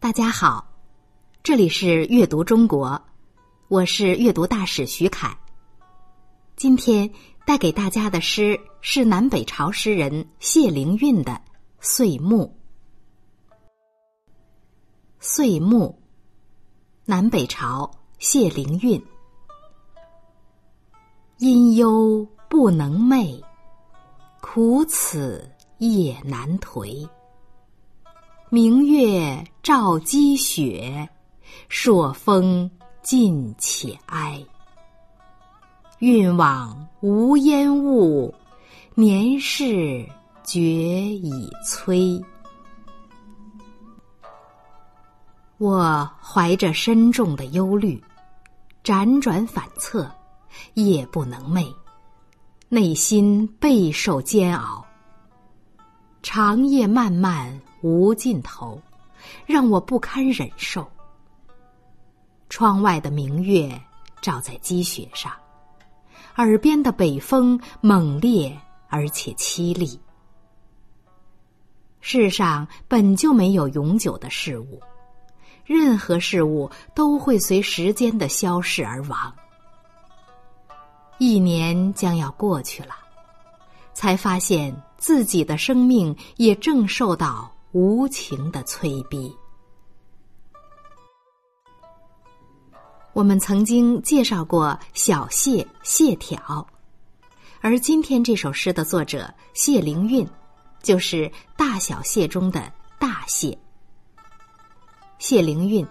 大家好，这里是阅读中国，我是阅读大使徐凯。今天带给大家的诗是南北朝诗人谢灵运的《岁暮》。《岁暮》，南北朝谢灵运。阴忧不能寐，苦此夜难颓。明月照积雪，朔风劲且哀。运往无烟雾，年事觉已催。我怀着深重的忧虑，辗转反侧，夜不能寐，内心备受煎熬。长夜漫漫。无尽头，让我不堪忍受。窗外的明月照在积雪上，耳边的北风猛烈而且凄厉。世上本就没有永久的事物，任何事物都会随时间的消逝而亡。一年将要过去了，才发现自己的生命也正受到。无情的催逼。我们曾经介绍过小谢谢朓，而今天这首诗的作者谢灵运，就是大小谢中的大谢。谢灵运，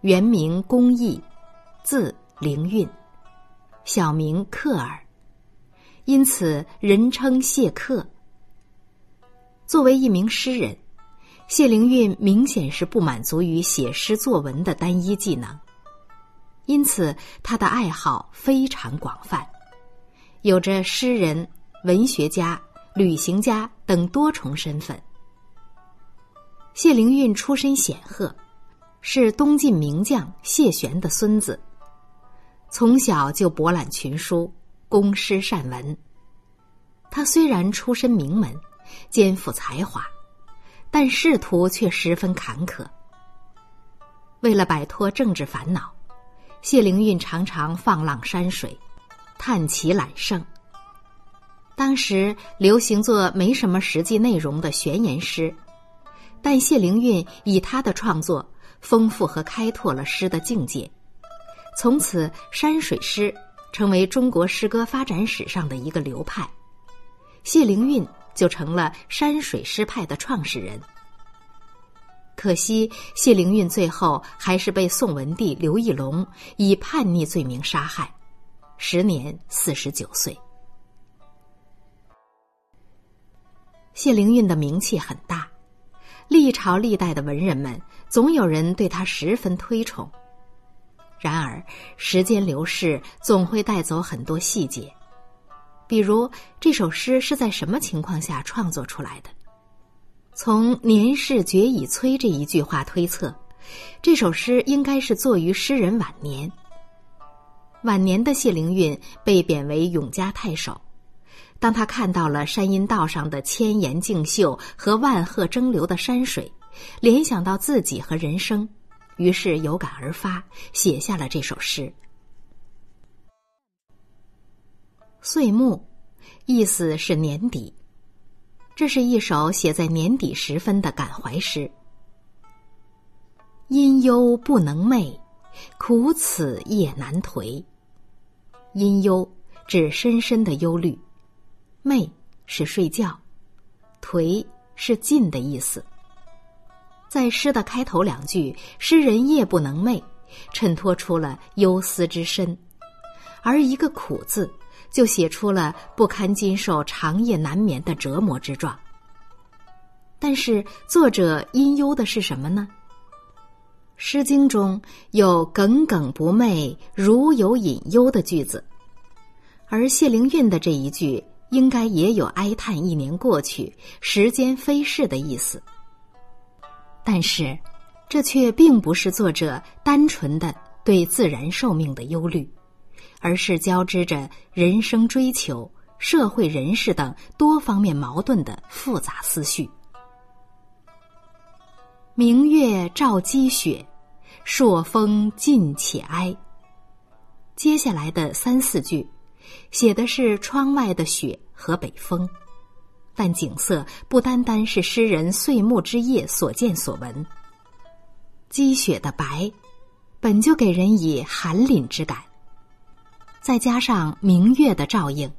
原名公义，字灵运，小名克尔，因此人称谢克。作为一名诗人。谢灵运明显是不满足于写诗作文的单一技能，因此他的爱好非常广泛，有着诗人、文学家、旅行家等多重身份。谢灵运出身显赫，是东晋名将谢玄的孙子，从小就博览群书，工诗善文。他虽然出身名门，肩负才华。但仕途却十分坎坷。为了摆脱政治烦恼，谢灵运常常放浪山水，叹其揽胜。当时流行做没什么实际内容的玄言诗，但谢灵运以他的创作丰富和开拓了诗的境界，从此山水诗成为中国诗歌发展史上的一个流派。谢灵运。就成了山水诗派的创始人。可惜谢灵运最后还是被宋文帝刘义隆以叛逆罪名杀害，时年四十九岁。谢灵运的名气很大，历朝历代的文人们总有人对他十分推崇。然而时间流逝，总会带走很多细节。比如这首诗是在什么情况下创作出来的？从“年事觉已催”这一句话推测，这首诗应该是作于诗人晚年。晚年的谢灵运被贬为永嘉太守，当他看到了山阴道上的千岩竞秀和万壑争流的山水，联想到自己和人生，于是有感而发，写下了这首诗。岁暮，意思是年底。这是一首写在年底时分的感怀诗。阴幽不能寐，苦此夜难颓。阴幽指深深的忧虑，寐是睡觉，颓是尽的意思。在诗的开头两句，诗人夜不能寐，衬托出了忧思之深，而一个苦字。就写出了不堪经受长夜难眠的折磨之状。但是作者因忧的是什么呢？《诗经》中有“耿耿不寐，如有隐忧”的句子，而谢灵运的这一句应该也有哀叹一年过去，时间飞逝的意思。但是，这却并不是作者单纯的对自然寿命的忧虑。而是交织着人生追求、社会人士等多方面矛盾的复杂思绪。明月照积雪，朔风劲且哀。接下来的三四句，写的是窗外的雪和北风，但景色不单单是诗人岁暮之夜所见所闻。积雪的白，本就给人以寒凛之感，再加上明月的照映，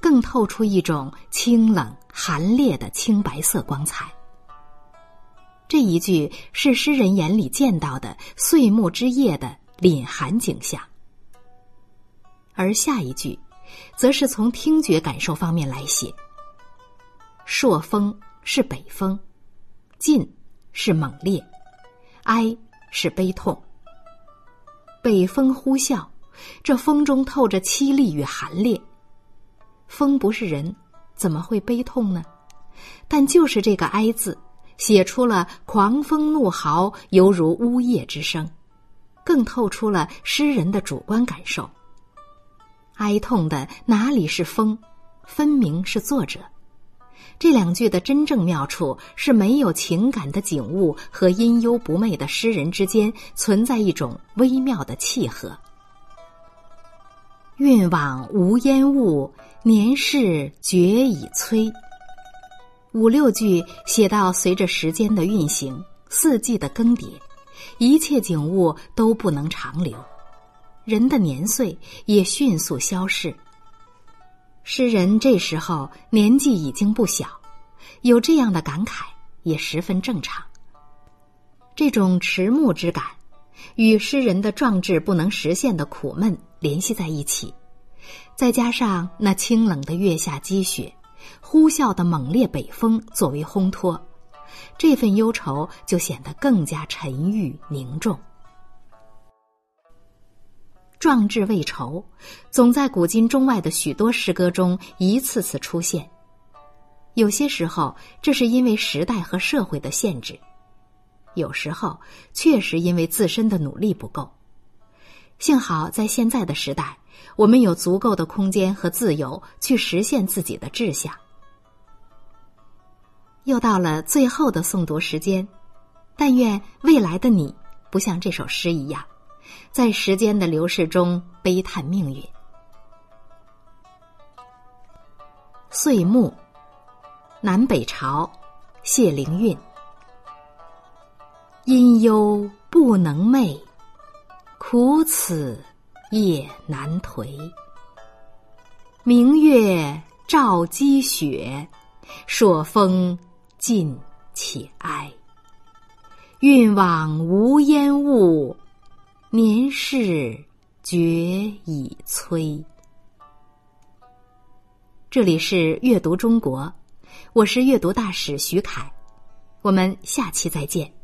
更透出一种清冷寒冽的青白色光彩。这一句是诗人眼里见到的岁暮之夜的凛寒景象。而下一句，则是从听觉感受方面来写。朔风是北风，劲是猛烈，哀是悲痛。北风呼啸，这风中透着凄厉与寒冽。风不是人，怎么会悲痛呢？但就是这个哀字，写出了狂风怒号，犹如呜咽之声，更透出了诗人的主观感受。哀痛的哪里是风，分明是作者。这两句的真正妙处是没有情感的景物和阴幽不昧的诗人之间存在一种微妙的契合。运往无烟雾，年事觉已催。五六句写到随着时间的运行，四季的更迭，一切景物都不能长留。人的年岁也迅速消逝。诗人这时候年纪已经不小，有这样的感慨也十分正常。这种迟暮之感，与诗人的壮志不能实现的苦闷联系在一起，再加上那清冷的月下积雪、呼啸的猛烈北风作为烘托，这份忧愁就显得更加沉郁凝重。壮志未酬，总在古今中外的许多诗歌中一次次出现。有些时候，这是因为时代和社会的限制；有时候，确实因为自身的努力不够。幸好在现在的时代，我们有足够的空间和自由去实现自己的志向。又到了最后的诵读时间，但愿未来的你不像这首诗一样。在时间的流逝中悲叹命运。岁暮，南北朝，谢灵运。阴幽不能寐，苦此夜难颓。明月照积雪，朔风劲且哀。运往无烟雾。年事觉已催。这里是阅读中国，我是阅读大使徐凯，我们下期再见。